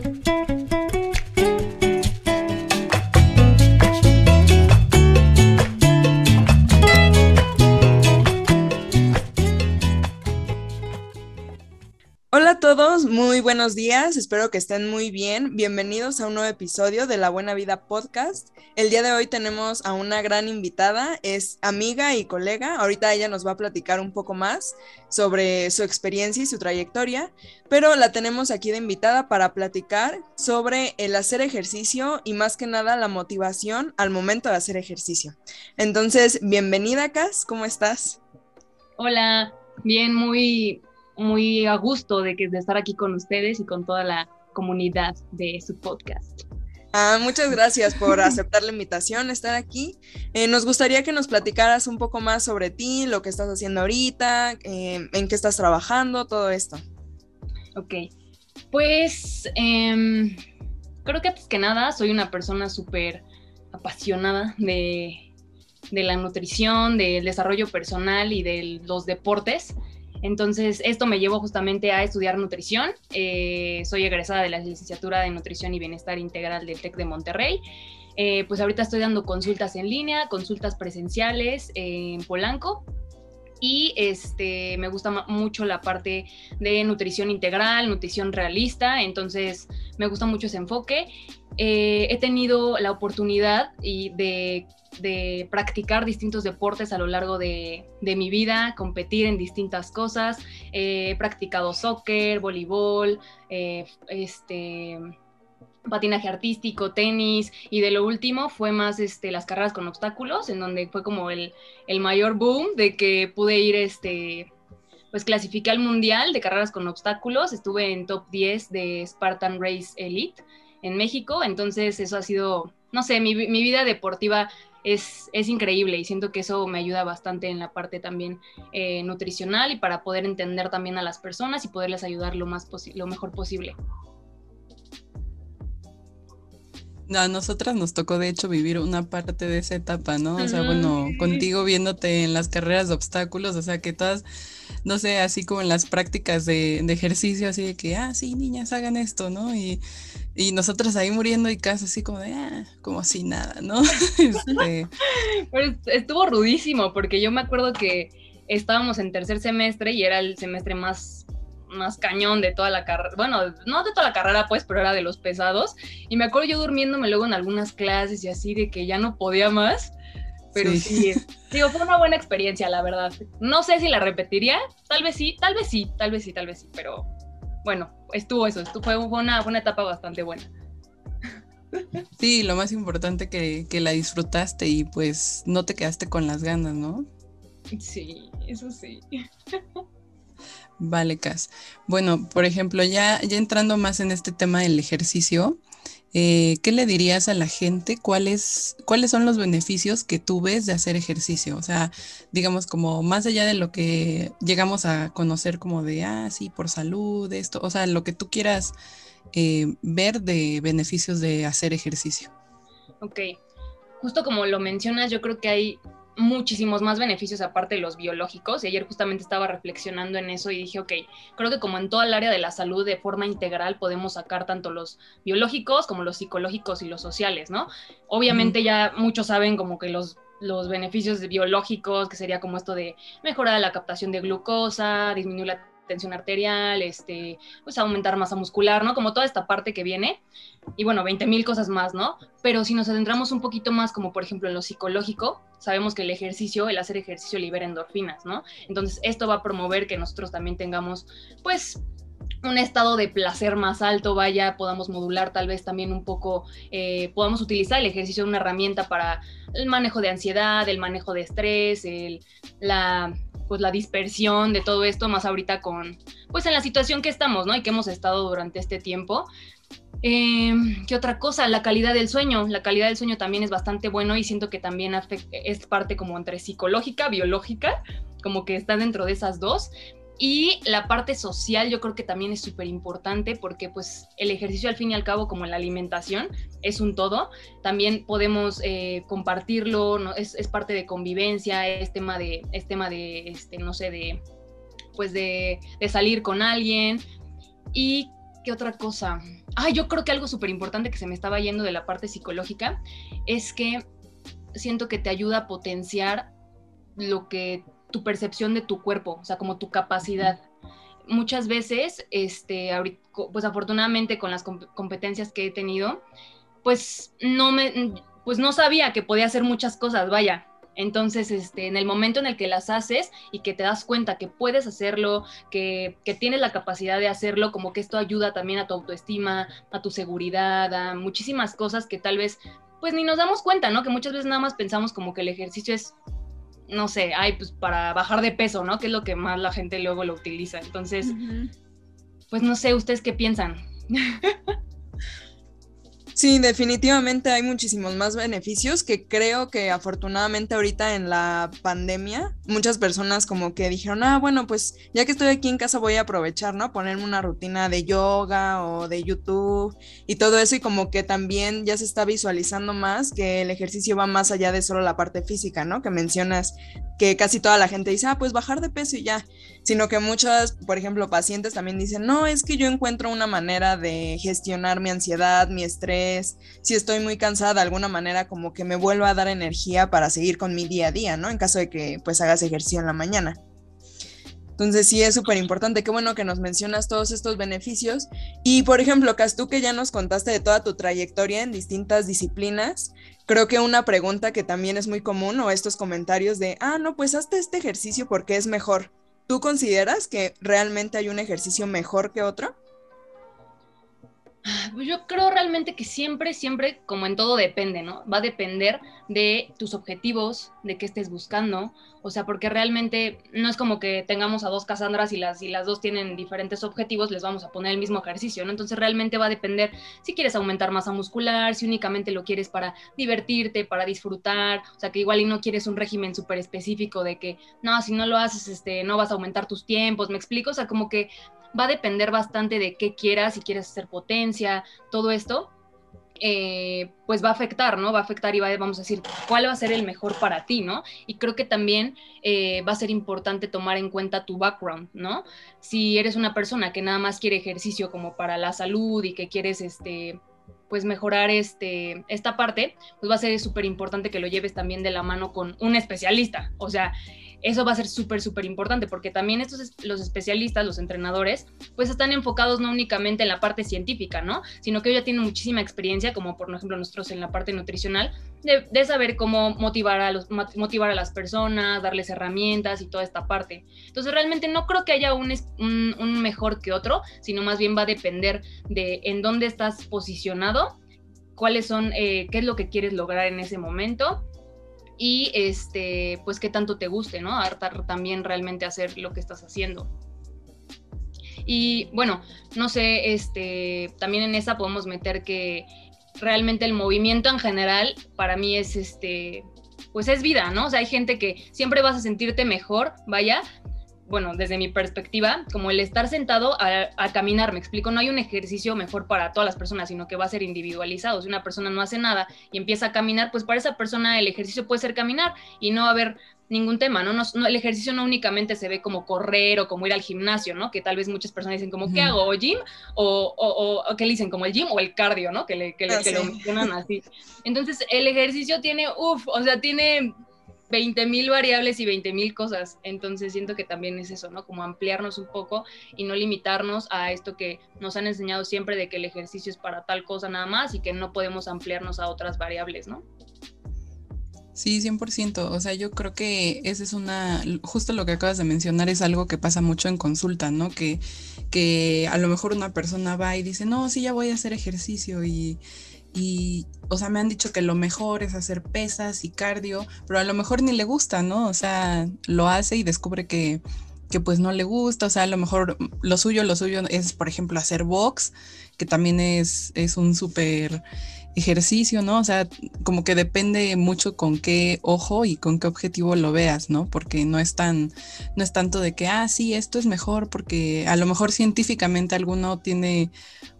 thank you buenos días, espero que estén muy bien. Bienvenidos a un nuevo episodio de La Buena Vida Podcast. El día de hoy tenemos a una gran invitada, es amiga y colega. Ahorita ella nos va a platicar un poco más sobre su experiencia y su trayectoria, pero la tenemos aquí de invitada para platicar sobre el hacer ejercicio y más que nada la motivación al momento de hacer ejercicio. Entonces, bienvenida, Cas, ¿cómo estás? Hola, bien, muy muy a gusto de, que, de estar aquí con ustedes y con toda la comunidad de su podcast. Ah, muchas gracias por aceptar la invitación, estar aquí. Eh, nos gustaría que nos platicaras un poco más sobre ti, lo que estás haciendo ahorita, eh, en qué estás trabajando, todo esto. Ok, pues em, creo que antes que nada soy una persona súper apasionada de, de la nutrición, del desarrollo personal y de los deportes. Entonces, esto me llevó justamente a estudiar nutrición. Eh, soy egresada de la licenciatura de Nutrición y Bienestar Integral del TEC de Monterrey. Eh, pues ahorita estoy dando consultas en línea, consultas presenciales en Polanco. Y este, me gusta mucho la parte de nutrición integral, nutrición realista, entonces me gusta mucho ese enfoque. Eh, he tenido la oportunidad y de de practicar distintos deportes a lo largo de, mi vida, competir en distintas cosas. he practicado soccer, voleibol, eh, este, patinaje artístico, tenis y de lo último fue más este, las carreras con obstáculos, en donde fue como el, mayor boom de que pude ir, este, pues clasifiqué al mundial de carreras con obstáculos, estuve en top 10 de Spartan Race Elite en México, entonces eso ha sido, no sé, mi, mi vida deportiva es, increíble y siento que eso me ayuda bastante en la parte también eh, nutricional y para poder entender también a las personas y poderles ayudar lo, más lo mejor posible. A nosotras nos tocó de hecho vivir una parte de esa etapa, ¿no? O sea, bueno, contigo viéndote en las carreras de obstáculos, o sea, que todas, no sé, así como en las prácticas de, de ejercicio, así de que, ah, sí, niñas, hagan esto, ¿no? Y y nosotros ahí muriendo y casi así como de, ah, como si nada, ¿no? este... Pues estuvo rudísimo, porque yo me acuerdo que estábamos en tercer semestre y era el semestre más, más cañón de toda la carrera, bueno, no de toda la carrera pues, pero era de los pesados. Y me acuerdo yo durmiéndome luego en algunas clases y así de que ya no podía más. Pero sí, sí digo, fue una buena experiencia, la verdad. No sé si la repetiría, tal vez sí, tal vez sí, tal vez sí, tal vez sí, pero bueno, estuvo eso, estuvo, fue una, una etapa bastante buena. Sí, lo más importante que, que la disfrutaste y pues no te quedaste con las ganas, ¿no? Sí, eso sí. Vale, Cas. Bueno, por ejemplo, ya, ya entrando más en este tema del ejercicio, eh, ¿qué le dirías a la gente? ¿Cuáles, ¿Cuáles son los beneficios que tú ves de hacer ejercicio? O sea, digamos como más allá de lo que llegamos a conocer como de, ah, sí, por salud, esto, o sea, lo que tú quieras eh, ver de beneficios de hacer ejercicio. Ok, justo como lo mencionas, yo creo que hay muchísimos más beneficios aparte de los biológicos. Y ayer justamente estaba reflexionando en eso y dije, ok, creo que como en toda el área de la salud de forma integral podemos sacar tanto los biológicos como los psicológicos y los sociales, ¿no? Obviamente ya muchos saben como que los los beneficios biológicos, que sería como esto de mejorar la captación de glucosa, disminuir la tensión arterial, este, pues aumentar masa muscular, ¿no? Como toda esta parte que viene. Y bueno, 20 mil cosas más, ¿no? Pero si nos adentramos un poquito más, como por ejemplo en lo psicológico, sabemos que el ejercicio, el hacer ejercicio libera endorfinas, ¿no? Entonces esto va a promover que nosotros también tengamos, pues, un estado de placer más alto, vaya, podamos modular tal vez también un poco, eh, podamos utilizar el ejercicio de una herramienta para el manejo de ansiedad, el manejo de estrés, el, la pues la dispersión de todo esto, más ahorita con, pues en la situación que estamos, ¿no? Y que hemos estado durante este tiempo. Eh, ¿Qué otra cosa? La calidad del sueño. La calidad del sueño también es bastante bueno y siento que también es parte como entre psicológica, biológica, como que está dentro de esas dos. Y la parte social yo creo que también es súper importante porque pues el ejercicio al fin y al cabo como la alimentación es un todo. También podemos eh, compartirlo, ¿no? es, es, parte de convivencia, es tema de, es tema de, este, no sé, de, pues de, de salir con alguien. Y ¿Qué otra cosa? Ah, yo creo que algo súper importante que se me estaba yendo de la parte psicológica es que siento que te ayuda a potenciar lo que tu percepción de tu cuerpo, o sea, como tu capacidad. Muchas veces, este, pues afortunadamente con las competencias que he tenido, pues no me, pues no sabía que podía hacer muchas cosas, vaya. Entonces, este, en el momento en el que las haces y que te das cuenta que puedes hacerlo, que, que, tienes la capacidad de hacerlo, como que esto ayuda también a tu autoestima, a tu seguridad, a muchísimas cosas que tal vez, pues ni nos damos cuenta, ¿no? Que muchas veces nada más pensamos como que el ejercicio es no sé, ay, pues para bajar de peso, ¿no? Que es lo que más la gente luego lo utiliza. Entonces, pues no sé, ¿ustedes qué piensan? Sí, definitivamente hay muchísimos más beneficios que creo que afortunadamente ahorita en la pandemia muchas personas como que dijeron, ah, bueno, pues ya que estoy aquí en casa voy a aprovechar, ¿no? Ponerme una rutina de yoga o de YouTube y todo eso y como que también ya se está visualizando más que el ejercicio va más allá de solo la parte física, ¿no? Que mencionas que casi toda la gente dice, ah, pues bajar de peso y ya, sino que muchas, por ejemplo, pacientes también dicen, no, es que yo encuentro una manera de gestionar mi ansiedad, mi estrés, si estoy muy cansada de alguna manera, como que me vuelva a dar energía para seguir con mi día a día, ¿no? En caso de que pues hagas ejercicio en la mañana. Entonces sí es súper importante, qué bueno que nos mencionas todos estos beneficios. Y por ejemplo, Cas, tú que ya nos contaste de toda tu trayectoria en distintas disciplinas, creo que una pregunta que también es muy común o estos comentarios de, ah, no, pues hazte este ejercicio porque es mejor. ¿Tú consideras que realmente hay un ejercicio mejor que otro? Pues yo creo realmente que siempre, siempre, como en todo depende, ¿no? Va a depender de tus objetivos, de qué estés buscando, o sea, porque realmente no es como que tengamos a dos Casandras y las, y las dos tienen diferentes objetivos, les vamos a poner el mismo ejercicio, ¿no? Entonces realmente va a depender si quieres aumentar masa muscular, si únicamente lo quieres para divertirte, para disfrutar, o sea, que igual y no quieres un régimen súper específico de que, no, si no lo haces, este, no vas a aumentar tus tiempos, ¿me explico? O sea, como que va a depender bastante de qué quieras, si quieres hacer potencia, todo esto, eh, pues va a afectar, ¿no? Va a afectar y va, vamos a decir cuál va a ser el mejor para ti, ¿no? Y creo que también eh, va a ser importante tomar en cuenta tu background, ¿no? Si eres una persona que nada más quiere ejercicio como para la salud y que quieres, este, pues mejorar este, esta parte, pues va a ser súper importante que lo lleves también de la mano con un especialista. O sea, eso va a ser súper, súper importante porque también estos, los especialistas, los entrenadores, pues están enfocados no únicamente en la parte científica, ¿no? Sino que ellos ya tienen muchísima experiencia, como por ejemplo nosotros en la parte nutricional, de, saber cómo motivar a, los, motivar a las personas, darles herramientas y toda esta parte. Entonces realmente no creo que haya un, un mejor que otro, sino más bien va a depender de en dónde estás posicionado cuáles son, eh, qué es lo que quieres lograr en ese momento y este, pues qué tanto te guste, ¿no? Hartar también realmente hacer lo que estás haciendo. Y bueno, no sé, este, también en esa podemos meter que realmente el movimiento en general para mí es este, pues es vida, ¿no? O sea, hay gente que siempre vas a sentirte mejor, vaya, bueno, desde mi perspectiva, como el estar sentado a, caminar, me explico, no hay un ejercicio mejor para todas las personas, sino que va a ser individualizado. Si una persona no hace nada y empieza a caminar, pues para esa persona el ejercicio puede ser caminar y no va a haber ningún tema, ¿no? No, el ejercicio no únicamente se ve como correr o como ir al gimnasio, ¿no? Que tal vez muchas personas dicen como, ¿qué hago? ¿O gym? O, o, o, ¿qué le dicen? Como el gym o el cardio, ¿no? Que, le, que, ah, lo mencionan así. Entonces, el ejercicio tiene, uff, o sea, tiene 20 mil variables y 20 mil cosas. Entonces siento que también es eso, ¿no? Como ampliarnos un poco y no limitarnos a esto que nos han enseñado siempre de que el ejercicio es para tal cosa nada más y que no podemos ampliarnos a otras variables, ¿no? Sí, 100%. O sea, yo creo que ese es una, justo lo que acabas de mencionar es algo que pasa mucho en consulta, ¿no? Que, que a lo mejor una persona va y dice, no, sí, ya voy a hacer ejercicio y y, o sea, me han dicho que lo mejor es hacer pesas y cardio, pero a lo mejor ni le gusta, ¿no? O sea, lo hace y descubre que, que pues no le gusta, o sea, a lo mejor lo suyo, lo suyo es, por ejemplo, hacer box, que también es, es un súper ejercicio, ¿no? O sea, como que depende mucho con qué ojo y con qué objetivo lo veas, ¿no? Porque no es tan, no es tanto de que, ah, sí, esto es mejor, porque a lo mejor científicamente alguno tiene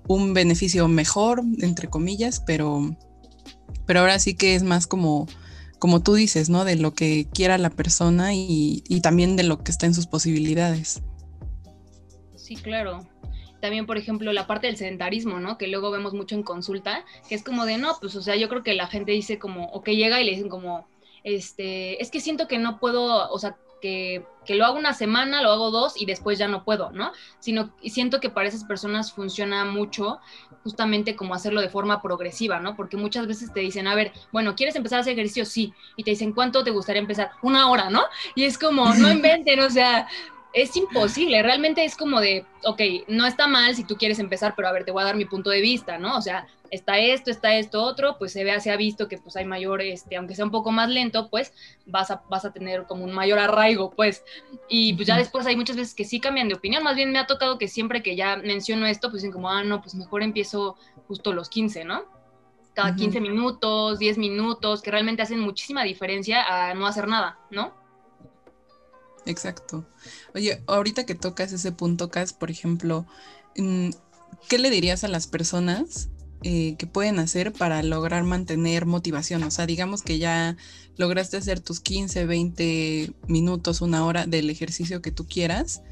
un beneficio mejor, entre comillas, pero, pero ahora sí que es más como, como tú dices, ¿no? De lo que quiera la persona y, y también de lo que está en sus posibilidades. Sí, claro. También, por ejemplo, la parte del sedentarismo, ¿no? Que luego vemos mucho en consulta, que es como de, no, pues, o sea, yo creo que la gente dice como, o que llega y le dicen como, este, es que siento que no puedo, o sea, que, que, lo hago una semana, lo hago dos y después ya no puedo, ¿no? Sino siento que para esas personas funciona mucho justamente como hacerlo de forma progresiva, ¿no? Porque muchas veces te dicen, a ver, bueno, ¿quieres empezar a hacer ejercicio? Sí. Y te dicen, ¿cuánto te gustaría empezar? Una hora, ¿no? Y es como, no inventen, o sea, es imposible, realmente es como de, ok, no está mal si tú quieres empezar, pero a ver, te voy a dar mi punto de vista, ¿no? O sea, está esto, está esto, otro, pues se, ve, se ha visto que pues hay mayor, este, aunque sea un poco más lento, pues vas a, vas a tener como un mayor arraigo, pues. Y pues ya después hay muchas veces que sí cambian de opinión, más bien me ha tocado que siempre que ya menciono esto, pues dicen como, ah, no, pues mejor empiezo justo los 15, ¿no? Cada 15 minutos, 10 minutos, que realmente hacen muchísima diferencia a no hacer nada, ¿no? Exacto. Oye, ahorita que tocas ese punto, Cas, por ejemplo, mm, ¿qué le dirías a las personas eh, que pueden hacer para lograr mantener motivación? O sea, digamos que ya lograste hacer tus 15, 20 minutos, una hora del ejercicio que tú quieras.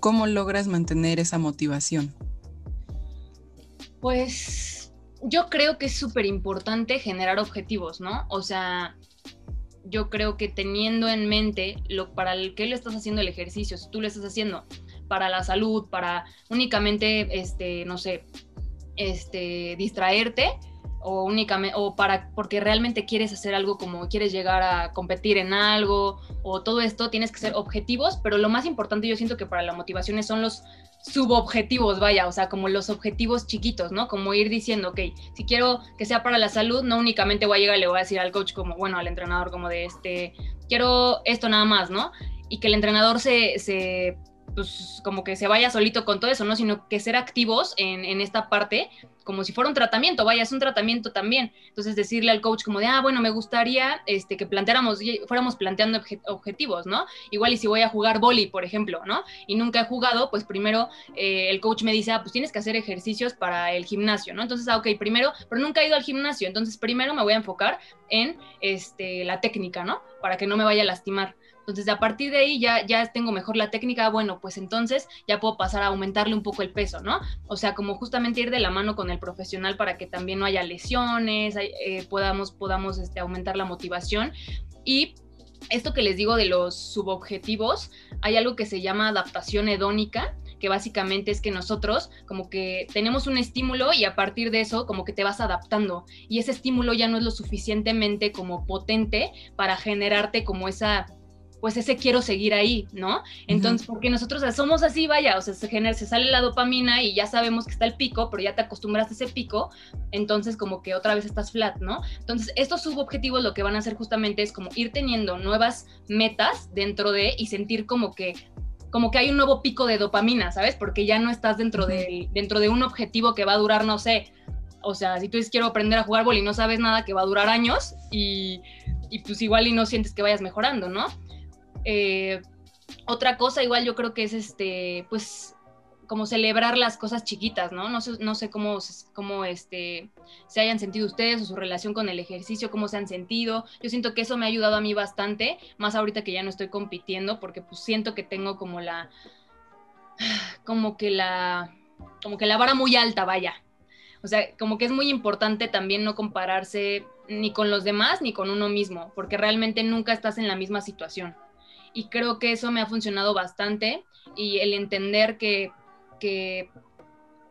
¿Cómo logras mantener esa motivación? Pues yo creo que es súper importante generar objetivos, ¿no? O sea, yo creo que teniendo en mente lo para el que le estás haciendo el ejercicio, si tú lo estás haciendo para la salud, para únicamente, este, no sé, este, distraerte o únicamente, o para, porque realmente quieres hacer algo como quieres llegar a competir en algo o todo esto, tienes que ser objetivos, pero lo más importante yo siento que para la motivación son los subobjetivos, vaya, o sea, como los objetivos chiquitos, ¿no? Como ir diciendo, ok, si quiero que sea para la salud, no únicamente voy a llegar y le voy a decir al coach como, bueno, al entrenador como de este, quiero esto nada más, ¿no? Y que el entrenador se, se pues como que se vaya solito con todo eso, ¿no? Sino que ser activos en, en, esta parte, como si fuera un tratamiento, vaya, es un tratamiento también. Entonces decirle al coach como de, ah, bueno, me gustaría este, que planteáramos, fuéramos planteando objetivos, ¿no? Igual y si voy a jugar boli, por ejemplo, ¿no? Y nunca he jugado, pues primero eh, el coach me dice, ah, pues tienes que hacer ejercicios para el gimnasio, ¿no? Entonces, ah, ok, primero, pero nunca he ido al gimnasio, entonces primero me voy a enfocar en este, la técnica, ¿no? Para que no me vaya a lastimar. Entonces, a partir de ahí ya, ya tengo mejor la técnica, bueno, pues entonces ya puedo pasar a aumentarle un poco el peso, ¿no? O sea, como justamente ir de la mano con el profesional para que también no haya lesiones, eh, podamos, podamos este, aumentar la motivación. Y esto que les digo de los subobjetivos, hay algo que se llama adaptación hedónica, que básicamente es que nosotros como que tenemos un estímulo y a partir de eso como que te vas adaptando y ese estímulo ya no es lo suficientemente como potente para generarte como esa pues ese quiero seguir ahí, ¿no? Entonces, porque nosotros somos así, vaya, o sea, se, genera, se sale la dopamina y ya sabemos que está el pico, pero ya te acostumbras a ese pico, entonces como que otra vez estás flat, ¿no? Entonces, estos subobjetivos lo que van a hacer justamente es como ir teniendo nuevas metas dentro de y sentir como que como que hay un nuevo pico de dopamina, ¿sabes? Porque ya no estás dentro de, dentro de un objetivo que va a durar, no sé, o sea, si tú dices quiero aprender a jugar boli y no sabes nada que va a durar años y, y pues igual y no sientes que vayas mejorando, ¿no? Eh, otra cosa igual yo creo que es este, pues como celebrar las cosas chiquitas, ¿no? No sé, no sé cómo, cómo este, se hayan sentido ustedes o su relación con el ejercicio, cómo se han sentido. Yo siento que eso me ha ayudado a mí bastante, más ahorita que ya no estoy compitiendo, porque pues siento que tengo como la, como que la, como que la vara muy alta, vaya. O sea, como que es muy importante también no compararse ni con los demás ni con uno mismo, porque realmente nunca estás en la misma situación y creo que eso me ha funcionado bastante y el entender que, que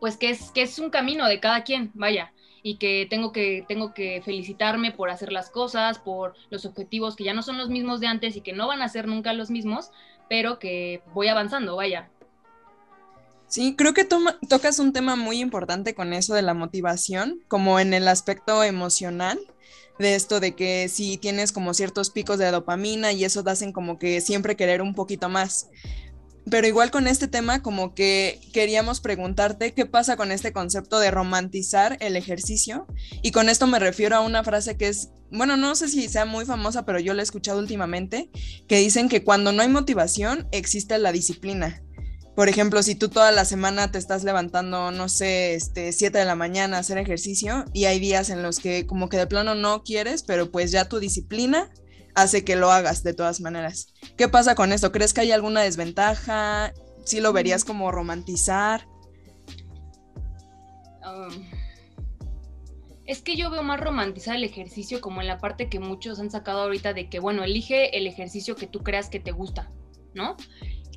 pues que es, que es un camino de cada quien, vaya, y que tengo, que tengo que felicitarme por hacer las cosas, por los objetivos que ya no son los mismos de antes y que no van a ser nunca los mismos, pero que voy avanzando, vaya. Sí, creo que tocas un tema muy importante con eso de la motivación, como en el aspecto emocional de esto de que si tienes como ciertos picos de dopamina y eso te hacen como que siempre querer un poquito más. Pero igual con este tema como que queríamos preguntarte qué pasa con este concepto de romantizar el ejercicio. Y con esto me refiero a una frase que es, bueno, no sé si sea muy famosa, pero yo la he escuchado últimamente, que dicen que cuando no hay motivación existe la disciplina. Por ejemplo, si tú toda la semana te estás levantando, no sé, este, 7 de la mañana a hacer ejercicio y hay días en los que como que de plano no quieres, pero pues ya tu disciplina hace que lo hagas de todas maneras. ¿Qué pasa con esto? ¿Crees que hay alguna desventaja? ¿Sí lo verías como romantizar? um, es que yo veo más romantizar el ejercicio como en la parte que muchos han sacado ahorita de que, bueno, elige el ejercicio que tú creas que te gusta, ¿no?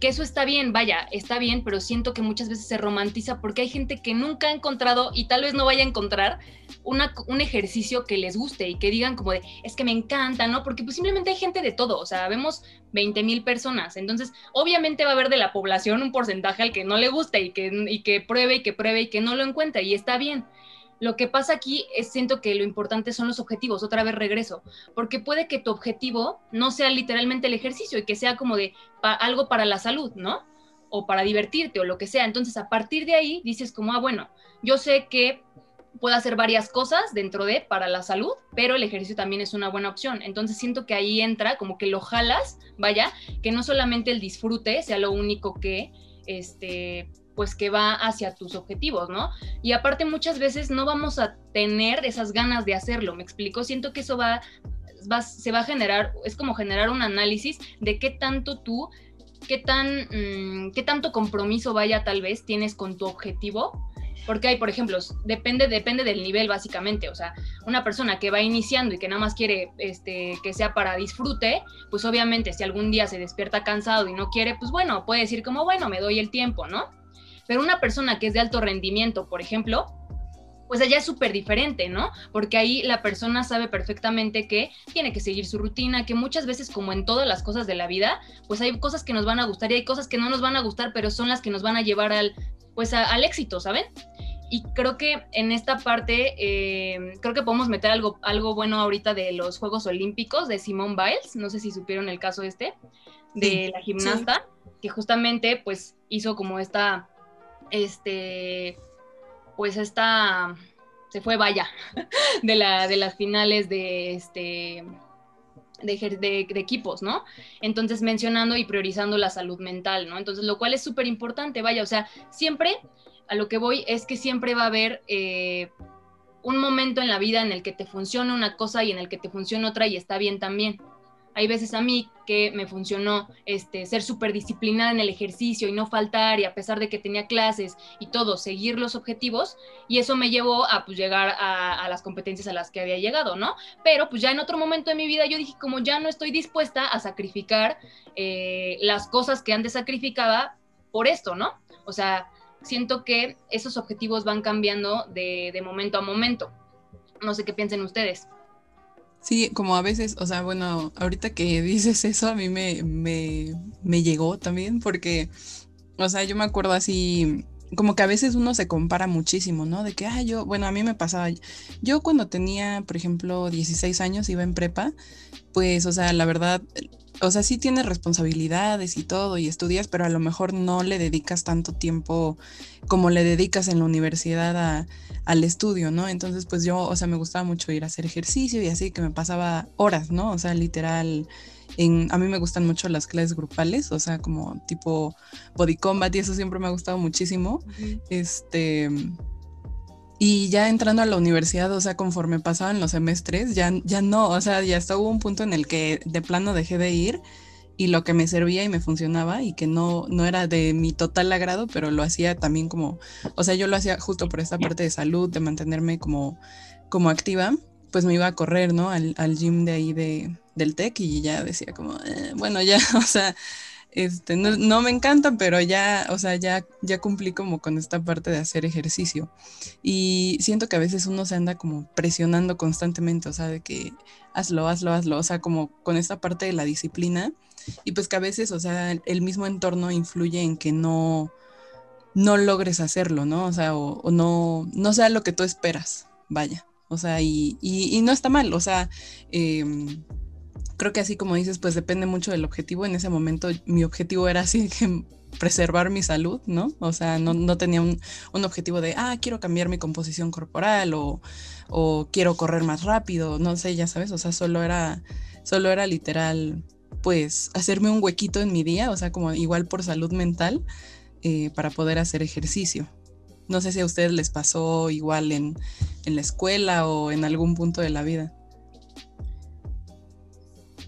Que eso está bien, vaya, está bien, pero siento que muchas veces se romantiza porque hay gente que nunca ha encontrado y tal vez no vaya a encontrar una, un ejercicio que les guste y que digan como de, es que me encanta, ¿no? Porque pues simplemente hay gente de todo, o sea, vemos 20 mil personas, entonces obviamente va a haber de la población un porcentaje al que no le guste y que, y que pruebe y que pruebe y que no lo encuentre y está bien lo que pasa aquí es, siento que lo importante son los objetivos, otra vez regreso, porque puede que tu objetivo no sea literalmente el ejercicio y que sea como de algo para la salud, ¿no? O para divertirte o lo que sea. Entonces, a partir de ahí dices como, ah, bueno, yo sé que puedo hacer varias cosas dentro de para la salud, pero el ejercicio también es una buena opción. Entonces siento que ahí entra como que lo jalas, vaya, que no solamente el disfrute sea lo único que este pues que va hacia tus objetivos, ¿no? Y aparte muchas veces no vamos a tener esas ganas de hacerlo, ¿me explico? Siento que eso va, se va a generar, es como generar un análisis de qué tanto tú, qué tan, mm, qué tanto compromiso vaya tal vez tienes con tu objetivo. Porque hay, por ejemplo, depende, depende del nivel básicamente, o sea, una persona que va iniciando y que nada más quiere este, que sea para disfrute, pues obviamente si algún día se despierta cansado y no quiere, pues bueno, puede decir como, bueno, me doy el tiempo, ¿no? Pero una persona que es de alto rendimiento, por ejemplo, pues allá es súper diferente, ¿no? Porque ahí la persona sabe perfectamente que tiene que seguir su rutina, que muchas veces, como en todas las cosas de la vida, pues hay cosas que nos van a gustar y hay cosas que no nos van a gustar, pero son las que nos van a llevar al, pues al éxito, ¿saben? Y creo que en esta parte, eh, creo que podemos meter algo, algo bueno ahorita de los Juegos Olímpicos de Simone Biles, no sé si supieron el caso este, de la gimnasta, que justamente pues hizo como esta este, pues esta, se fue vaya, de, la, de las finales de, este, de, equipos, ¿no? Entonces mencionando y priorizando la salud mental, ¿no? Entonces, lo cual es súper importante, vaya, o sea, siempre a lo que voy es que siempre va a haber eh, un momento en la vida en el que te funciona una cosa y en el que te funciona otra y está bien también. Hay veces a mí que me funcionó este, ser súper disciplinada en el ejercicio y no faltar y a pesar de que tenía clases y todo, seguir los objetivos y eso me llevó a pues, llegar a, las competencias a las que había llegado, ¿no? Pero pues ya en otro momento de mi vida yo dije como ya no estoy dispuesta a sacrificar eh, las cosas que antes sacrificaba por esto, ¿no? O sea, siento que esos objetivos van cambiando de, de momento a momento. No sé qué piensen ustedes. Sí, como a veces, o sea, bueno, ahorita que dices eso, a mí me, me, me llegó también, porque, o sea, yo me acuerdo así, como que a veces uno se compara muchísimo, ¿no? De que, ah, yo, bueno, a mí me pasaba, yo cuando tenía, por ejemplo, 16 años, iba en prepa, pues, o sea, la verdad, o sea, sí tienes responsabilidades y todo y estudias, pero a lo mejor no le dedicas tanto tiempo como le dedicas en la universidad al estudio, ¿no? Entonces, pues yo, o sea, me gustaba mucho ir a hacer ejercicio y así que me pasaba horas, ¿no? O sea, literal, en, a mí me gustan mucho las clases grupales, o sea, como tipo body combat y eso siempre me ha gustado muchísimo. Este y ya entrando a la universidad, o sea, conforme pasaban los semestres, ya, ya no, o sea, ya hasta hubo un punto en el que de plano dejé de ir y lo que me servía y me funcionaba y que no, no era de mi total agrado, pero lo hacía también como, o sea, yo lo hacía justo por esta parte de salud, de mantenerme como, como activa, pues me iba a correr, ¿no? Al, al gym de ahí de, del TEC y ya decía como, eh, bueno, ya, o sea, este, no, me encanta, pero ya, o sea, ya, ya cumplí como con esta parte de hacer ejercicio. Y siento que a veces uno se anda como presionando constantemente, o sea, de que hazlo, hazlo, hazlo, o sea, como con esta parte de la disciplina. Y pues que a veces, o sea, el mismo entorno influye en que no, no logres hacerlo, ¿no? O sea, o, no, no sea lo que tú esperas, vaya. O sea, y, y, no está mal, o sea, em, creo que así como dices, pues depende mucho del objetivo. En ese momento mi objetivo era así que preservar mi salud, ¿no? O sea, no, tenía un, objetivo de, ah, quiero cambiar mi composición corporal o, o, quiero correr más rápido, no sé, ya sabes, o sea, solo era, solo era literal, pues, hacerme un huequito en mi día, o sea, como igual por salud mental, eh, para poder hacer ejercicio. No sé si a ustedes les pasó igual en, en la escuela o en algún punto de la vida.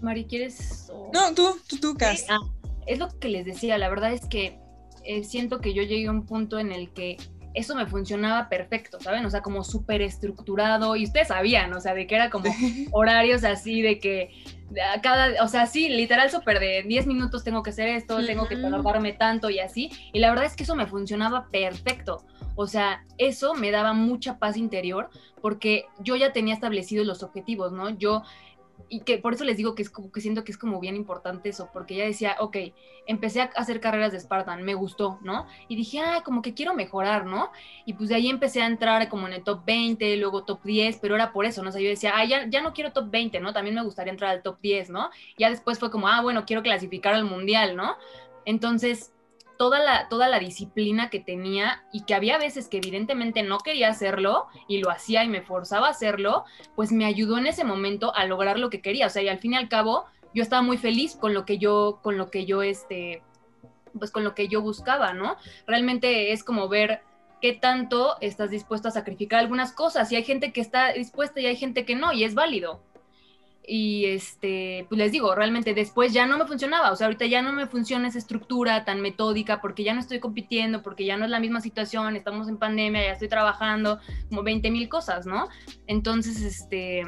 Mari, ¿quieres? No, tú, tú, tú, Cas. Ah, es lo que les decía, la verdad es que eh, siento que yo llegué a un punto en el que eso me funcionaba perfecto, ¿saben? O sea, como súper estructurado y ustedes sabían, o sea, de que era como horarios así, de que cada, o sea, sí, literal súper de 10 minutos tengo que hacer esto, tengo que tardarme tanto y así. Y la verdad es que eso me funcionaba perfecto. O sea, eso me daba mucha paz interior porque yo ya tenía establecidos los objetivos, ¿no? Yo y que por eso les digo que es como que siento que es como bien importante eso, porque ya decía, ok, empecé a hacer carreras de Spartan, me gustó, ¿no? Y dije, ah, como que quiero mejorar, ¿no? Y pues de ahí empecé a entrar como en el top 20, luego top 10, pero era por eso, ¿no? O sea, yo decía, ah, ya, ya no quiero top 20, ¿no? También me gustaría entrar al top 10, ¿no? Ya después fue como, ah, bueno, quiero clasificar al mundial, ¿no? Entonces, toda la, toda la disciplina que tenía y que había veces que evidentemente no quería hacerlo y lo hacía y me forzaba a hacerlo, pues me ayudó en ese momento a lograr lo que quería. O sea, y al fin y al cabo, yo estaba muy feliz con lo que yo, con lo que yo, este, pues con lo que yo buscaba, ¿no? Realmente es como ver qué tanto estás dispuesto a sacrificar algunas cosas. Y hay gente que está dispuesta y hay gente que no, y es válido y este, pues les digo, realmente después ya no me funcionaba, o sea, ahorita ya no me funciona esa estructura tan metódica porque ya no estoy compitiendo, porque ya no es la misma situación, estamos en pandemia, ya estoy trabajando, como 20 mil cosas, ¿no? Entonces, este,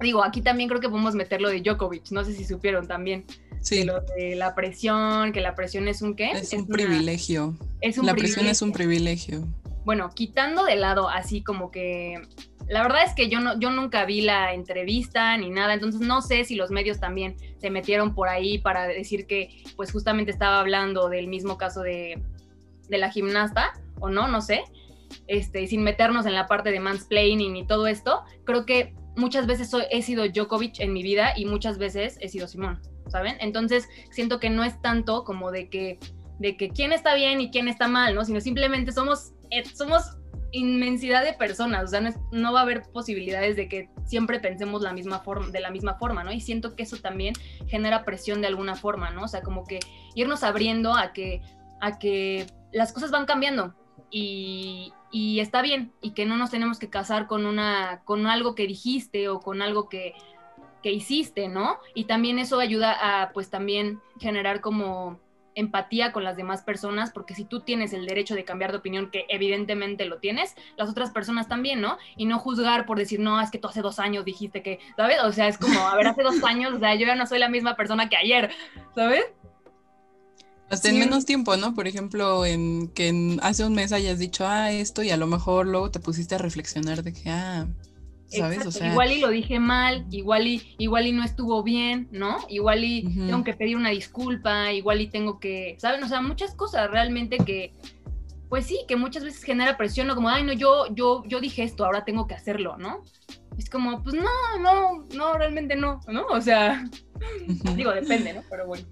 digo, aquí también creo que podemos meter lo de Djokovic, no sé si supieron también. Sí. lo de la presión, que la presión es un qué? Es, un privilegio. Es un la presión es un privilegio. Bueno, quitando de lado así como que la verdad es que yo, no, yo nunca vi la entrevista ni nada, entonces no sé si los medios también se metieron por ahí para decir que pues justamente estaba hablando del mismo caso de, la gimnasta o no, no sé, este, sin meternos en la parte de mansplaining y todo esto, creo que muchas veces he sido Djokovic en mi vida y muchas veces he sido Simón, ¿saben? Entonces siento que no es tanto como de que, de que quién está bien y quién está mal, ¿no? Sino simplemente somos, eh, somos inmensidad de personas, o sea, no, va a haber posibilidades de que siempre pensemos la misma forma, de la misma forma, ¿no? Y siento que eso también genera presión de alguna forma, ¿no? O sea, como que irnos abriendo a que, a que las cosas van cambiando y, y está bien y que no nos tenemos que casar con, una, con algo que dijiste o con algo que, que hiciste, ¿no? Y también eso ayuda a, pues también generar como empatía con las demás personas, porque si tú tienes el derecho de cambiar de opinión, que evidentemente lo tienes, las otras personas también, ¿no? Y no juzgar por decir, no, es que tú hace dos años dijiste que, ¿sabes? O sea, es como, a ver, hace dos años, o sea, yo ya no soy la misma persona que ayer, ¿sabes? Hasta en menos tiempo, ¿no? Por ejemplo, en que hace un mes hayas dicho, ah, esto, y a lo mejor luego te pusiste a reflexionar de que, ah, igual y lo dije mal, igual y, igual y no estuvo bien, ¿no? Igual y tengo que pedir una disculpa, igual y tengo que, ¿saben? O sea, muchas cosas realmente que, pues sí, que muchas veces genera presión, ¿no? Como, ay, no, yo, yo, yo dije esto, ahora tengo que hacerlo, ¿no? Es como, pues no, no, no, realmente no, ¿no? O sea, digo, depende, ¿no? Pero bueno.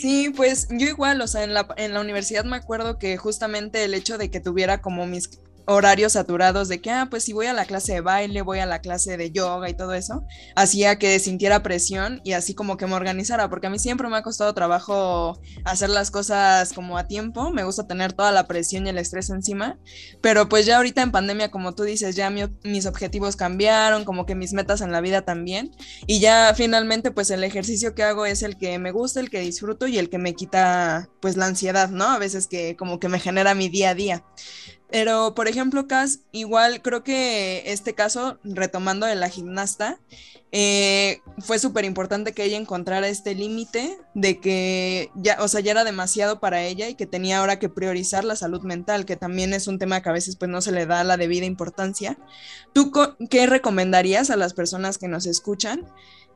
Sí, pues yo igual, o sea, en la, en la universidad me acuerdo que justamente el hecho de que tuviera como mis horarios saturados de que, ah, pues si voy a la clase de baile, voy a la clase de yoga y todo eso, hacía que sintiera presión y así como que me organizara, porque a mí siempre me ha costado trabajo hacer las cosas como a tiempo, me gusta tener toda la presión y el estrés encima, pero pues ya ahorita en pandemia, como tú dices, ya mis objetivos cambiaron, como que mis metas en la vida también, y ya finalmente pues el ejercicio que hago es el que me gusta, el que disfruto y el que me quita pues la ansiedad, ¿no? A veces que como que me genera mi día a día. Pero, por ejemplo, Cas, igual creo que este caso, retomando de la gimnasta, eh, fue súper importante que ella encontrara este límite de que ya, o sea, ya era demasiado para ella y que tenía ahora que priorizar la salud mental, que también es un tema que a veces pues no se le da la debida importancia. ¿Tú qué recomendarías a las personas que nos escuchan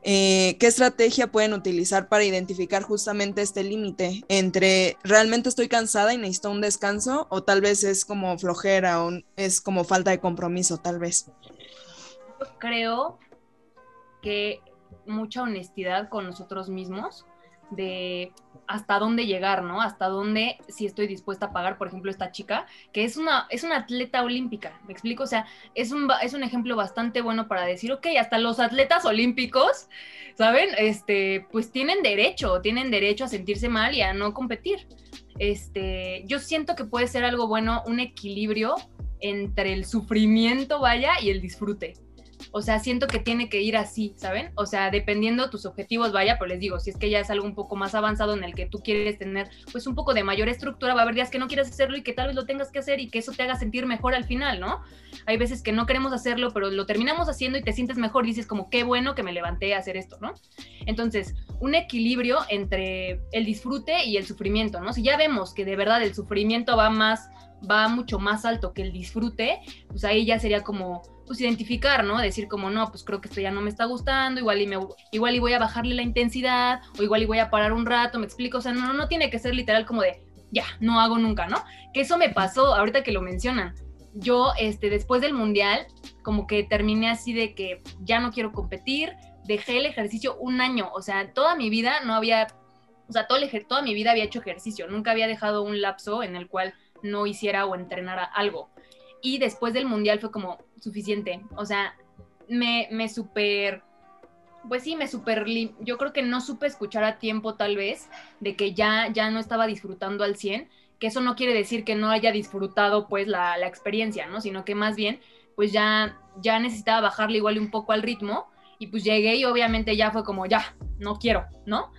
eh, qué estrategia pueden utilizar para identificar justamente este límite entre realmente estoy cansada y necesito un descanso o tal vez es como flojera o es como falta de compromiso, tal vez. Creo que mucha honestidad con nosotros mismos de hasta dónde llegar, ¿no? Hasta dónde si estoy dispuesta a pagar, por ejemplo, esta chica, que es una, es una atleta olímpica, ¿me explico? O sea, es un, es un ejemplo bastante bueno para decir, ok, hasta los atletas olímpicos, ¿saben? Este, pues tienen derecho, tienen derecho a sentirse mal y a no competir. Este, yo siento que puede ser algo bueno, un equilibrio entre el sufrimiento, vaya, y el disfrute. O sea, siento que tiene que ir así, ¿saben? O sea, dependiendo tus objetivos, vaya, pero les digo, si es que ya es algo un poco más avanzado en el que tú quieres tener pues un poco de mayor estructura, va a haber días que no quieres hacerlo y que tal vez lo tengas que hacer y que eso te haga sentir mejor al final, ¿no? Hay veces que no queremos hacerlo, pero lo terminamos haciendo y te sientes mejor, dices como, qué bueno que me levanté a hacer esto, ¿no? Entonces, un equilibrio entre el disfrute y el sufrimiento, ¿no? Si ya vemos que de verdad el sufrimiento va más va mucho más alto que el disfrute, pues ahí ya sería como pues identificar, ¿no? Decir como, no, pues creo que esto ya no me está gustando, igual y, me, igual y voy a bajarle la intensidad, o igual y voy a parar un rato, me explico, o sea, no, no tiene que ser literal como de, ya, no hago nunca, ¿no? Que eso me pasó ahorita que lo mencionan. Yo, este, después del mundial, como que terminé así de que ya no quiero competir, dejé el ejercicio un año, o sea, toda mi vida no había, o sea, todo toda mi vida había hecho ejercicio, nunca había dejado un lapso en el cual no hiciera o entrenara algo. Y después del mundial fue como suficiente. O sea, me, me super, pues sí, me super, yo creo que no supe escuchar a tiempo tal vez de que ya, ya no estaba disfrutando al 100, que eso no quiere decir que no haya disfrutado pues la, la experiencia, ¿no? Sino que más bien pues ya, ya necesitaba bajarle igual un poco al ritmo y pues llegué y obviamente ya fue como ya, no quiero, ¿no?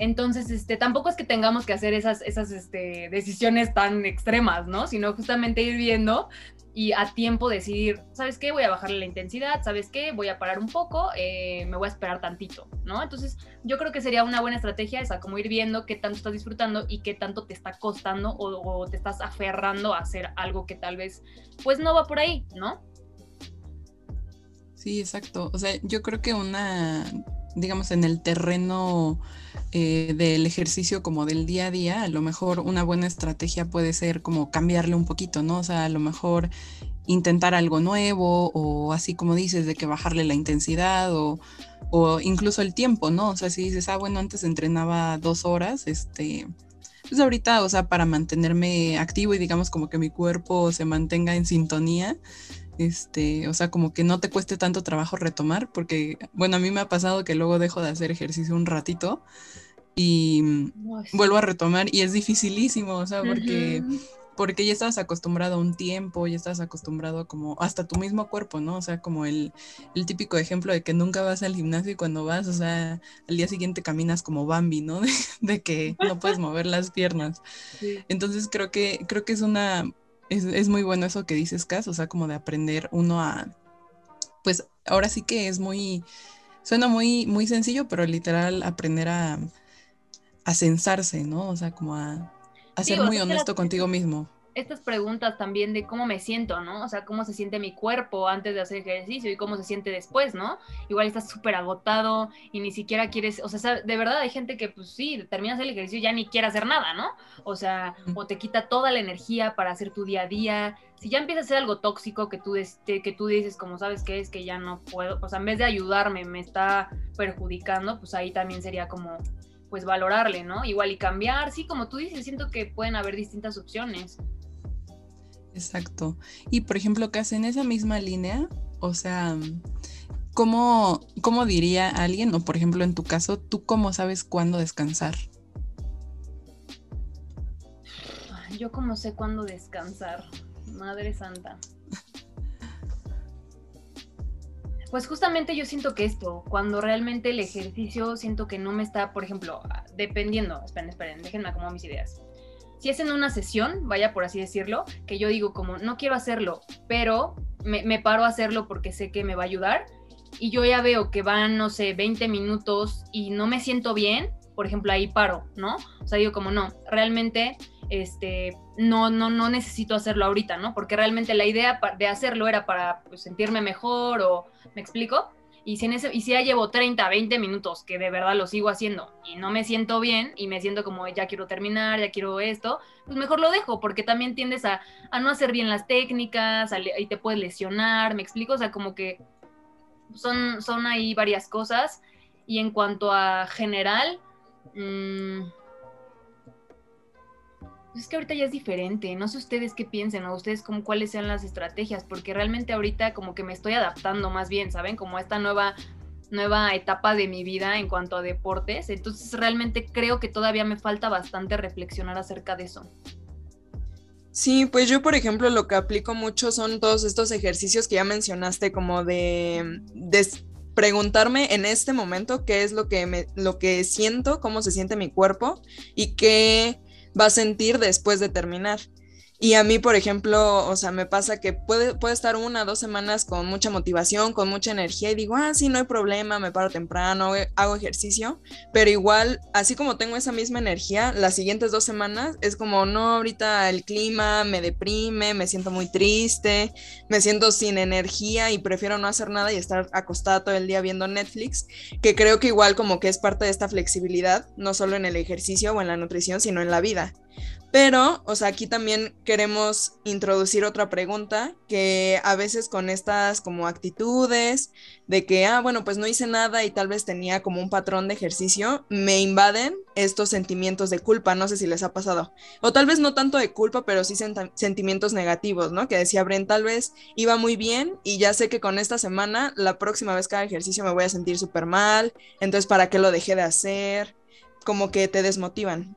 Entonces, este, tampoco es que tengamos que hacer esas, esas este, decisiones tan extremas, ¿no? Sino justamente ir viendo y a tiempo decidir, ¿sabes qué? Voy a bajarle la intensidad, ¿sabes qué? Voy a parar un poco, eh, me voy a esperar tantito, ¿no? Entonces, yo creo que sería una buena estrategia esa, como ir viendo qué tanto estás disfrutando y qué tanto te está costando o, o te estás aferrando a hacer algo que tal vez, pues no va por ahí, ¿no? Sí, exacto. O sea, yo creo que una, digamos, en el terreno eh, del ejercicio como del día a día, a lo mejor una buena estrategia puede ser como cambiarle un poquito, ¿no? O sea, a lo mejor intentar algo nuevo o así como dices, de que bajarle la intensidad o, incluso el tiempo, ¿no? O sea, si dices, ah, bueno, antes entrenaba dos horas, este, pues ahorita, o sea, para mantenerme activo y digamos como que mi cuerpo se mantenga en sintonía, este, o sea, como que no te cueste tanto trabajo retomar, porque, bueno, a mí me ha pasado que luego dejo de hacer ejercicio un ratito y vuelvo a retomar y es dificilísimo, o sea, porque, porque ya estás acostumbrado a un tiempo, ya estás acostumbrado como hasta tu mismo cuerpo, ¿no? O sea, como el, el típico ejemplo de que nunca vas al gimnasio y cuando vas, o sea, al día siguiente caminas como Bambi, ¿no? De, que no puedes mover las piernas. Entonces creo que, creo que es una es, muy bueno eso que dices, Cas, o sea, como de aprender uno a, pues ahora sí que es muy, suena muy, muy sencillo, pero literal aprender a, a censarse, ¿no? O sea, como a, ser muy honesto contigo mismo estas preguntas también de cómo me siento, ¿no? O sea, cómo se siente mi cuerpo antes de hacer ejercicio y cómo se siente después, ¿no? Igual estás súper agotado y ni siquiera quieres, o sea, de verdad hay gente que pues sí, terminas el ejercicio y ya ni quiere hacer nada, ¿no? O sea, o te quita toda la energía para hacer tu día a día. Si ya empieza a ser algo tóxico que tú, este, que tú dices, como sabes que es que ya no puedo, o sea, en vez de ayudarme me está perjudicando, pues ahí también sería como pues valorarle, ¿no? Igual y cambiar, sí, como tú dices, siento que pueden haber distintas opciones. Exacto. Y por ejemplo, que en esa misma línea, o sea, ¿cómo, ¿cómo diría alguien, o por ejemplo en tu caso, tú cómo sabes cuándo descansar? Yo como sé cuándo descansar, Madre Santa. Pues justamente yo siento que esto, cuando realmente el ejercicio siento que no me está, por ejemplo, dependiendo, esperen, esperen, déjenme acomodar mis ideas si es en una sesión, vaya por así decirlo, que yo digo como, no quiero hacerlo, pero me, paro a hacerlo porque sé que me va a ayudar, y yo ya veo que van, no sé, 20 minutos y no me siento bien, por ejemplo, ahí paro, ¿no? O sea, digo como, no, realmente, este, no, no, no necesito hacerlo ahorita, ¿no? Porque realmente la idea de hacerlo era para pues, sentirme mejor o, ¿me explico? Y si, en ese, y si ya llevo 30, 20 minutos que de verdad lo sigo haciendo y no me siento bien y me siento como ya quiero terminar, ya quiero esto, pues mejor lo dejo porque también tiendes a, no hacer bien las técnicas y te puedes lesionar, me explico, o sea, como que son, son ahí varias cosas. Y en cuanto a general, mmm, es que ahorita ya es diferente, no sé ustedes qué piensen o ustedes como cuáles sean las estrategias, porque realmente ahorita como que me estoy adaptando más bien, ¿saben? Como a esta nueva nueva etapa de mi vida en cuanto a deportes, entonces realmente creo que todavía me falta bastante reflexionar acerca de eso. Sí, pues yo, por ejemplo, lo que aplico mucho son todos estos ejercicios que ya mencionaste, como de, preguntarme en este momento qué es lo que, me, lo que siento, cómo se siente mi cuerpo y qué va a sentir después de terminar. Y a mí, por ejemplo, o sea, me pasa que puede, puede estar una, dos semanas con mucha motivación, con mucha energía y digo, ah, sí, no hay problema, me paro temprano, hago ejercicio, pero igual, así como tengo esa misma energía, las siguientes dos semanas es como, no, ahorita el clima me deprime, me siento muy triste, me siento sin energía y prefiero no hacer nada y estar acostada todo el día viendo Netflix, que creo que igual como que es parte de esta flexibilidad, no solo en el ejercicio o en la nutrición, sino en la vida. Pero, o sea, aquí también queremos introducir otra pregunta que a veces con estas como actitudes de que, ah, bueno, pues no hice nada y tal vez tenía como un patrón de ejercicio, me invaden estos sentimientos de culpa, no sé si les ha pasado. O tal vez no tanto de culpa, pero sí sentimientos negativos, ¿no? Que decía Bren, tal vez iba muy bien y ya sé que con esta semana, la próxima vez que haga ejercicio me voy a sentir súper mal, entonces, ¿para qué lo dejé de hacer? Como que te desmotivan.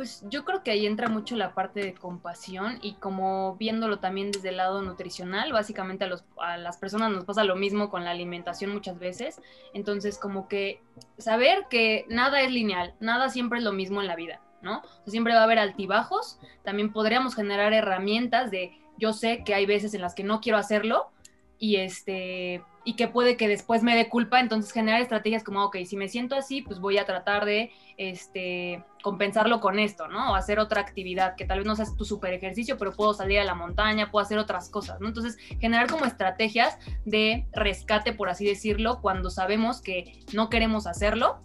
Pues yo creo que ahí entra mucho la parte de compasión y como viéndolo también desde el lado nutricional, básicamente a, los, a las personas nos pasa lo mismo con la alimentación muchas veces, entonces como que saber que nada es lineal, nada siempre es lo mismo en la vida, ¿no? siempre va a haber altibajos, también podríamos generar herramientas de yo sé que hay veces en las que no quiero hacerlo y este y que puede que después me dé culpa, entonces generar estrategias como, ok, si me siento así, pues voy a tratar de este, compensarlo con esto, ¿no? O hacer otra actividad que tal vez no sea tu super ejercicio, pero puedo salir a la montaña, puedo hacer otras cosas, ¿no? Entonces, generar como estrategias de rescate, por así decirlo, cuando sabemos que no queremos hacerlo.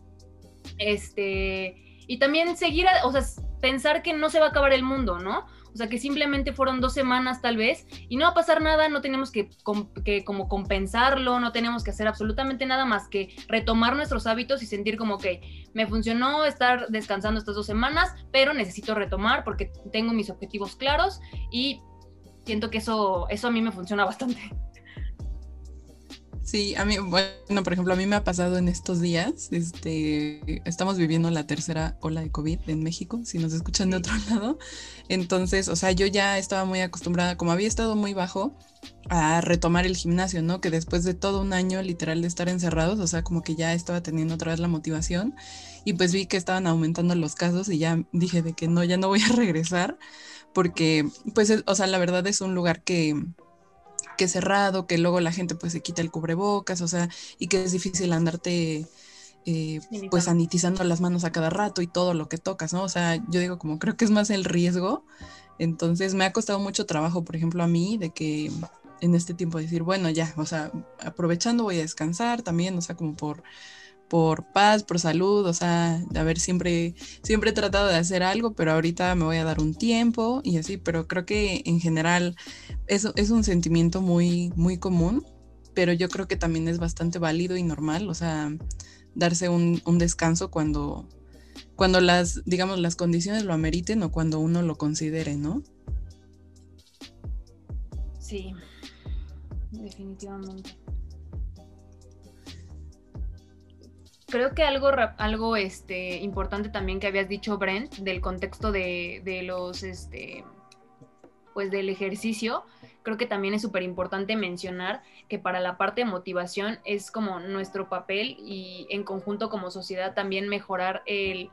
Este, y también seguir, o sea, pensar que no se va a acabar el mundo, ¿no? O sea, que simplemente fueron dos semanas tal vez y no va a pasar nada, no tenemos que, como compensarlo, no tenemos que hacer absolutamente nada más que retomar nuestros hábitos y sentir como que me funcionó estar descansando estas dos semanas, pero necesito retomar porque tengo mis objetivos claros y siento que eso, eso a mí me funciona bastante. Sí, a mí, bueno, por ejemplo, a mí me ha pasado en estos días, este, estamos viviendo la tercera ola de COVID en México, si nos escuchan de otro lado. Entonces, o sea, yo ya estaba muy acostumbrada, como había estado muy bajo, a retomar el gimnasio, ¿no? Que después de todo un año literal de estar encerrados, o sea, como que ya estaba teniendo otra vez la motivación y pues vi que estaban aumentando los casos y ya dije de que no, ya no voy a regresar porque, pues, o sea, la verdad es un lugar que que cerrado, que luego la gente pues se quita el cubrebocas, o sea, y que es difícil andarte eh, pues sanitizando las manos a cada rato y todo lo que tocas, ¿no? O sea, yo digo como creo que es más el riesgo, entonces me ha costado mucho trabajo, por ejemplo, a mí, de que en este tiempo decir, bueno, ya, o sea, aprovechando voy a descansar también, o sea, como por por paz, por salud, o sea, a ver, siempre, siempre he tratado de hacer algo, pero ahorita me voy a dar un tiempo y así, pero creo que en general eso es un sentimiento muy, muy común, pero yo creo que también es bastante válido y normal, o sea, darse un, un descanso cuando, cuando las, digamos, las condiciones lo ameriten o cuando uno lo considere, ¿no? Sí, definitivamente. Creo que algo, algo este, importante también que habías dicho, Brent, del contexto de, de los, este, pues del ejercicio, creo que también es súper importante mencionar que para la parte de motivación es como nuestro papel y en conjunto como sociedad también mejorar el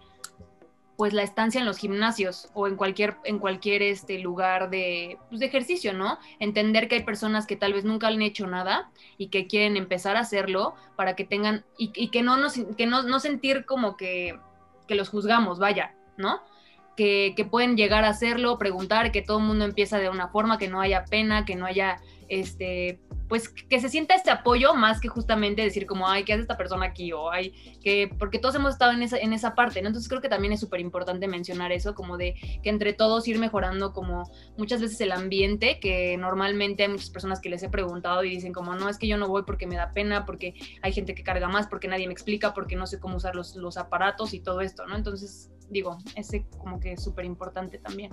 pues la estancia en los gimnasios o en cualquier, en cualquier este, lugar de, pues, de ejercicio, ¿no? Entender que hay personas que tal vez nunca han hecho nada y que quieren empezar a hacerlo para que tengan, y, que, no, nos, que no, no sentir como que, que los juzgamos, vaya, ¿no? Que, que, pueden llegar a hacerlo, preguntar, que todo el mundo empieza de una forma, que no haya pena, que no haya este, pues que se sienta este apoyo más que justamente decir como, ay, ¿qué hace esta persona aquí? O ay, que, porque todos hemos estado en esa, en esa parte, ¿no? Entonces creo que también es súper importante mencionar eso, como de que entre todos ir mejorando como muchas veces el ambiente, que normalmente hay muchas personas que les he preguntado y dicen como, no, es que yo no voy porque me da pena, porque hay gente que carga más, porque nadie me explica, porque no sé cómo usar los, los aparatos y todo esto, ¿no? Entonces, digo, ese como que es súper importante también.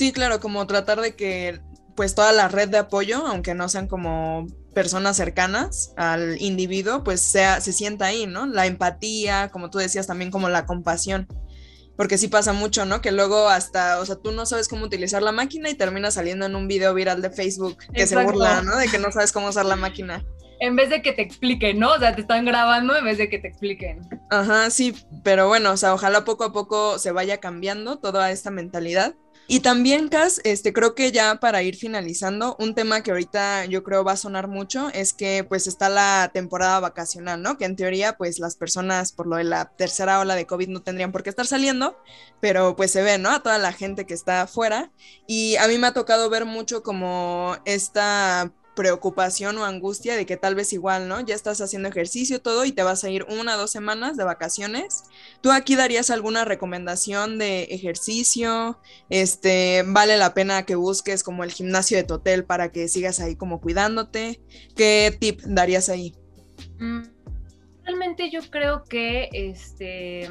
Sí, claro, como tratar de que pues toda la red de apoyo, aunque no sean como personas cercanas al individuo, pues sea, se sienta ahí, ¿no? La empatía, como tú decías, también como la compasión. porque sí pasa mucho, ¿no? Que luego hasta, o sea, tú no sabes cómo utilizar la máquina y termina saliendo en un video viral de Facebook que se burla, ¿no? De que no sabes cómo usar la máquina. En vez de que te expliquen, ¿no? O sea, te están grabando en vez de que te expliquen. Ajá, sí, pero bueno, o sea, ojalá poco a poco se vaya cambiando toda esta mentalidad. Y también, Cas, este, creo que ya para ir finalizando, un tema que ahorita yo creo va a sonar mucho es que pues está la temporada vacacional, ¿no? Que en teoría pues las personas por lo de la tercera ola de COVID no tendrían por qué estar saliendo, pero pues se ve, ¿no? A toda la gente que está afuera. Y a mí me ha tocado ver mucho como esta preocupación o angustia de que tal vez igual, ¿no? Ya estás haciendo ejercicio, todo, y te vas a ir una o dos semanas de vacaciones. ¿Tú aquí darías alguna recomendación de ejercicio? Este, ¿vale la pena que busques como el gimnasio de tu hotel para que sigas ahí como cuidándote? ¿Qué tip darías ahí? Mm, realmente yo creo que este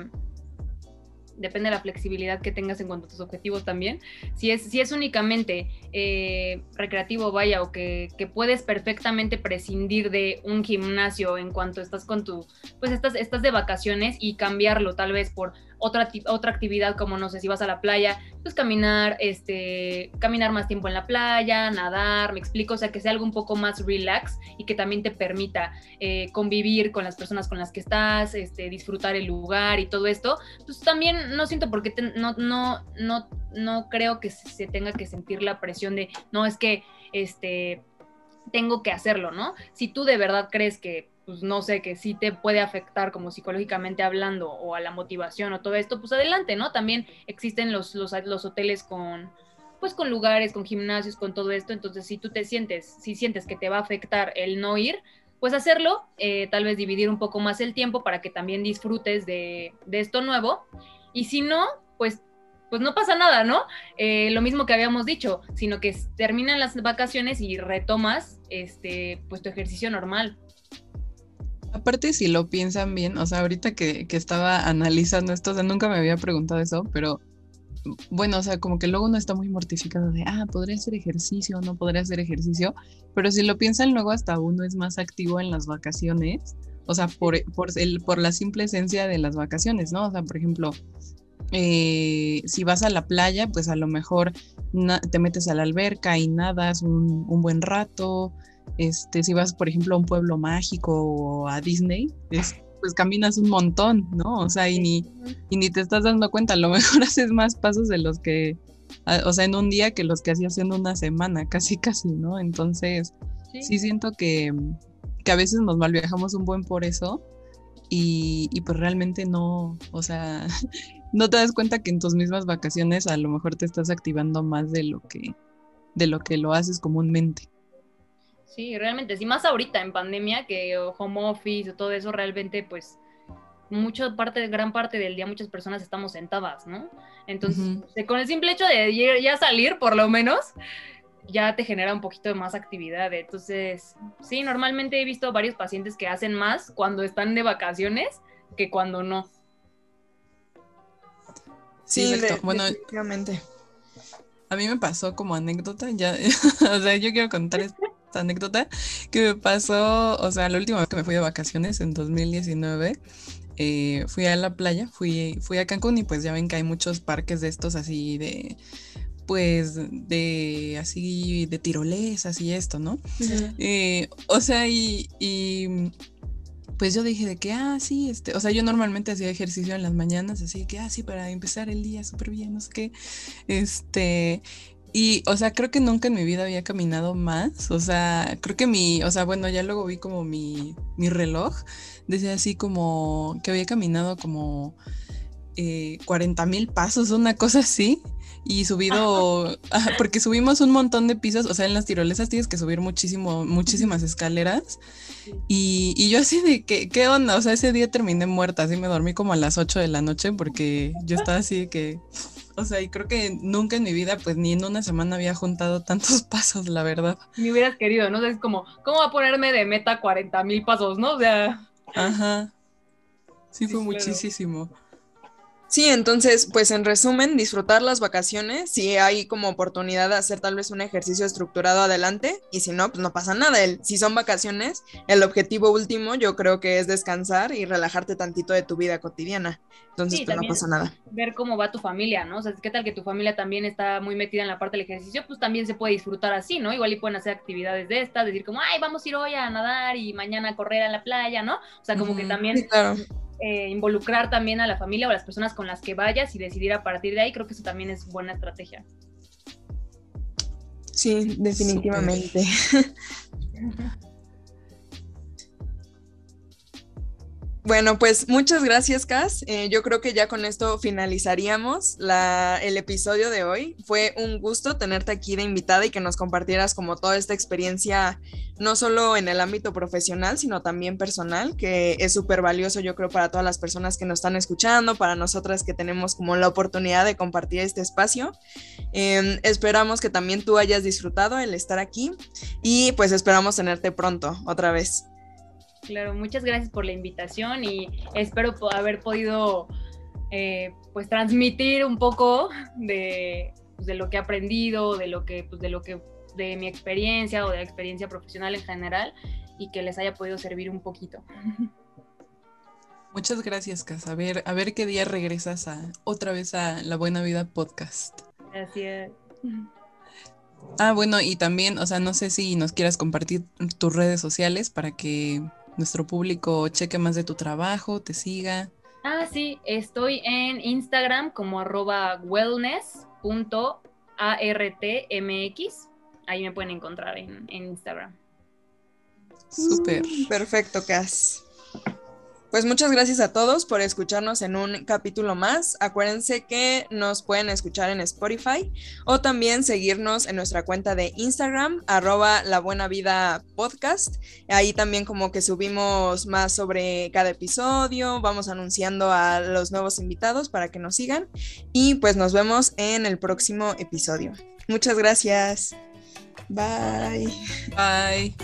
depende de la flexibilidad que tengas en cuanto a tus objetivos también. Si es, si es únicamente eh, recreativo, vaya, o que, que, puedes perfectamente prescindir de un gimnasio en cuanto estás con tu, pues estás, estás de vacaciones y cambiarlo tal vez por otra, otra actividad como, no sé, si vas a la playa, pues caminar, este, caminar más tiempo en la playa, nadar, me explico, o sea, que sea algo un poco más relax y que también te permita eh, convivir con las personas con las que estás, este, disfrutar el lugar y todo esto, pues también no siento por qué, no, no, no, no creo que se tenga que sentir la presión de, no, es que, este, tengo que hacerlo, ¿no? Si tú de verdad crees que pues no sé, que sí te puede afectar como psicológicamente hablando o a la motivación o todo esto, pues adelante, ¿no? También existen los, los, los hoteles con, pues con lugares, con gimnasios, con todo esto, entonces si tú te sientes, si sientes que te va a afectar el no ir, pues hacerlo, eh, tal vez dividir un poco más el tiempo para que también disfrutes de, de esto nuevo, y si no, pues pues no pasa nada, ¿no? Eh, lo mismo que habíamos dicho, sino que terminan las vacaciones y retomas este, pues tu ejercicio normal. Aparte, si lo piensan bien, o sea, ahorita que, estaba analizando esto, o sea, nunca me había preguntado eso, pero bueno, o sea, como que luego uno está muy mortificado de, ah, podría hacer ejercicio, no podría hacer ejercicio, pero si lo piensan luego hasta uno es más activo en las vacaciones, o sea, por, por, el, por la simple esencia de las vacaciones, ¿no? O sea, por ejemplo, eh, si vas a la playa, pues a lo mejor te metes a la alberca y nadas un, un buen rato, este, si vas, por ejemplo, a un pueblo mágico o a Disney, pues caminas un montón, ¿no? O sea, y ni, y ni te estás dando cuenta, a lo mejor haces más pasos de los que, o sea, en un día que los que hacías en una semana, casi, casi, ¿no? Entonces, sí, siento que, que, a veces nos malviajamos un buen por eso y, y pues realmente no, o sea, no te das cuenta que en tus mismas vacaciones a lo mejor te estás activando más de lo que, de lo que lo haces comúnmente. Sí, realmente, sí, más ahorita en pandemia que home office o todo eso, realmente, pues, mucha parte, gran parte del día muchas personas estamos sentadas, ¿no? Entonces, con el simple hecho de ya salir, por lo menos, ya te genera un poquito de más actividad. Entonces, sí, normalmente he visto varios pacientes que hacen más cuando están de vacaciones que cuando no. Sí, bueno, definitivamente. A mí me pasó como anécdota, ya, o sea, yo quiero contar esto anécdota que me pasó, o sea, la última vez que me fui de vacaciones en 2019, eh, fui a la playa, fui, fui a Cancún y pues ya ven que hay muchos parques de estos así de, pues, de así, de tirolesas y esto, ¿no? Eh, o sea, y, y pues yo dije de que, ah, sí, este, o sea, yo normalmente hacía ejercicio en las mañanas, así que, ah, sí, para empezar el día súper bien, no sé qué, este, y, o sea, creo que nunca en mi vida había caminado más. O sea, creo que mi, o sea, bueno, ya luego vi como mi, mi reloj. Decía así como que había caminado como eh, 40 mil pasos, una cosa así. Y subido, porque subimos un montón de pisos, o sea, en las tirolesas tienes que subir muchísimo, muchísimas escaleras. Y, y yo así de que, ¿qué onda? O sea, ese día terminé muerta, así me dormí como a las 8 de la noche porque yo estaba así de que o sea, y creo que nunca en mi vida, pues ni en una semana había juntado tantos pasos, la verdad. Ni hubieras querido, ¿no? es como, ¿cómo va a ponerme de meta 40 mil pasos, no? O sea. Ajá. Sí, fue muchísimo. Sí, entonces, pues en resumen, disfrutar las vacaciones, si hay como oportunidad de hacer tal vez un ejercicio estructurado adelante, y si no, pues no pasa nada. El, si son vacaciones, el objetivo último yo creo que es descansar y relajarte tantito de tu vida cotidiana. Entonces, pues no pasa nada. Ver cómo va tu familia, ¿no? O sea, ¿qué tal que tu familia también está muy metida en la parte del ejercicio? Pues también se puede disfrutar así, ¿no? Igual y pueden hacer actividades de estas, decir como, ay, vamos a ir hoy a nadar y mañana a correr a la playa, ¿no? O sea, como que también... claro eh, involucrar también a la familia o a las personas con las que vayas y decidir a partir de ahí, creo que eso también es buena estrategia. Sí, definitivamente. Bueno, pues muchas gracias, Cas. Eh, yo creo que ya con esto finalizaríamos el episodio de hoy. Fue un gusto tenerte aquí de invitada y que nos compartieras como toda esta experiencia, no solo en el ámbito profesional, sino también personal, que es súper valioso, yo creo, para todas las personas que nos están escuchando, para nosotras que tenemos como la oportunidad de compartir este espacio. Em, esperamos que también tú hayas disfrutado el estar aquí y pues esperamos tenerte pronto otra vez. Claro, muchas gracias por la invitación y espero haber podido eh, pues transmitir un poco de, pues, de, lo que he aprendido, de lo que, pues, de lo que, de mi experiencia o de la experiencia profesional en general y que les haya podido servir un poquito. Muchas gracias, Casa. A ver, a ver qué día regresas a, otra vez a La Buena Vida Podcast. Gracias. Ah, bueno, y también, o sea, no sé si nos quieras compartir tus redes sociales para que nuestro público cheque más de tu trabajo, te siga. Ah, sí, estoy en Instagram como arroba wellness.artmx. Ahí me pueden encontrar en, en Instagram. Súper. Perfecto, Cas. Pues muchas gracias a todos por escucharnos en un capítulo más. Acuérdense que nos pueden escuchar en Spotify o también seguirnos en nuestra cuenta de Instagram, arroba la buena vida podcast. Ahí también como que subimos más sobre cada episodio, vamos anunciando a los nuevos invitados para que nos sigan y pues nos vemos en el próximo episodio. Muchas gracias. Bye. Bye.